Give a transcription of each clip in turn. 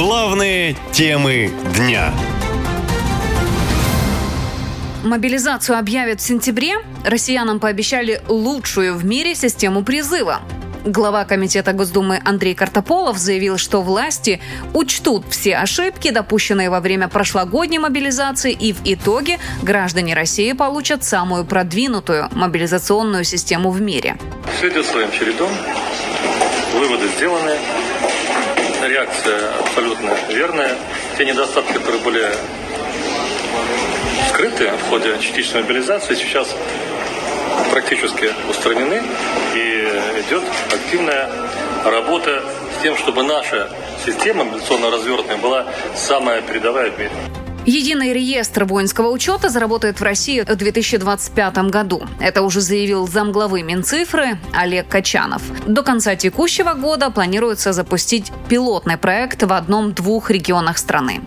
Главные темы дня. Мобилизацию объявят в сентябре. Россиянам пообещали лучшую в мире систему призыва. Глава Комитета Госдумы Андрей Картополов заявил, что власти учтут все ошибки, допущенные во время прошлогодней мобилизации, и в итоге граждане России получат самую продвинутую мобилизационную систему в мире. Все идет своим чередом. Выводы сделаны. Реакция абсолютно верная. Те недостатки, которые были скрыты в ходе частичной мобилизации, сейчас практически устранены и идет активная работа с тем, чтобы наша система мобилизационно развернутая была самая передовая в мире. Единый реестр воинского учета заработает в России в 2025 году. Это уже заявил замглавы Минцифры Олег Качанов. До конца текущего года планируется запустить пилотный проект в одном-двух регионах страны.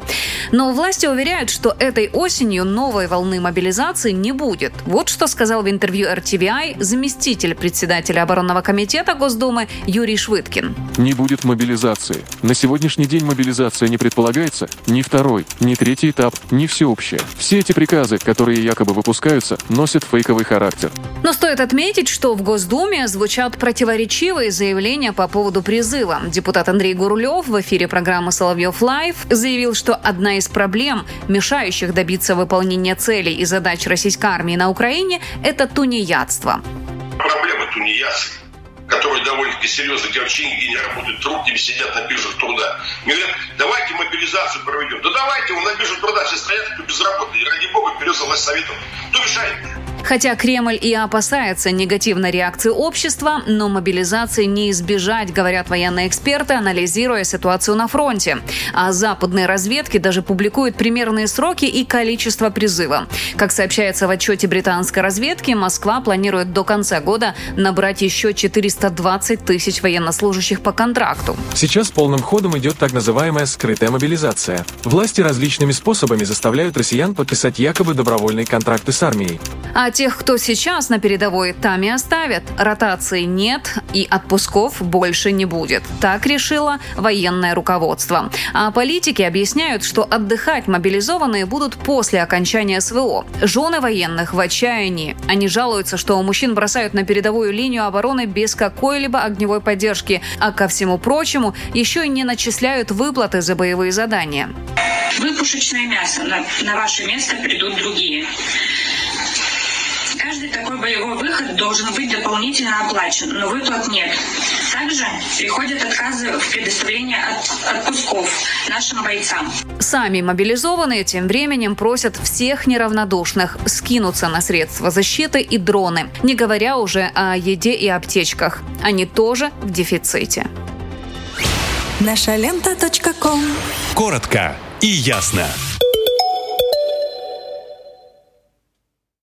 Но власти уверяют, что этой осенью новой волны мобилизации не будет. Вот что сказал в интервью RTVI заместитель председателя оборонного комитета Госдумы Юрий Швыткин. Не будет мобилизации. На сегодняшний день мобилизация не предполагается ни второй, ни третий этап не всеобщее. Все эти приказы, которые якобы выпускаются, носят фейковый характер. Но стоит отметить, что в Госдуме звучат противоречивые заявления по поводу призыва. Депутат Андрей Гурлев в эфире программы «Соловьев Лайв» заявил, что одна из проблем, мешающих добиться выполнения целей и задач российской армии на Украине, это тунеядство. Проблема тунеядства которые довольно-таки серьезно, где не работают, трудными сидят на биржах труда. Мне говорят, давайте мобилизацию проведем. Да давайте, на бирже труда все стоят, кто безработный. И ради бога, вперед за власть советом. Кто мешает? Хотя Кремль и опасается негативной реакции общества, но мобилизации не избежать, говорят военные эксперты, анализируя ситуацию на фронте. А западные разведки даже публикуют примерные сроки и количество призыва. Как сообщается в отчете британской разведки, Москва планирует до конца года набрать еще 420 тысяч военнослужащих по контракту. Сейчас полным ходом идет так называемая скрытая мобилизация. Власти различными способами заставляют россиян подписать якобы добровольные контракты с армией. А тех, кто сейчас на передовой, там и оставят. Ротации нет и отпусков больше не будет. Так решило военное руководство. А политики объясняют, что отдыхать мобилизованные будут после окончания СВО. Жены военных в отчаянии. Они жалуются, что мужчин бросают на передовую линию обороны без какой-либо огневой поддержки, а ко всему прочему еще и не начисляют выплаты за боевые задания. Вы пушечное мясо, на, на ваше место придут другие. Каждый такой боевой выход должен быть дополнительно оплачен, но выплат нет. Также приходят отказы в предоставлении от отпусков нашим бойцам. Сами мобилизованные тем временем просят всех неравнодушных скинуться на средства защиты и дроны, не говоря уже о еде и аптечках. Они тоже в дефиците. Наша лента. Коротко и ясно.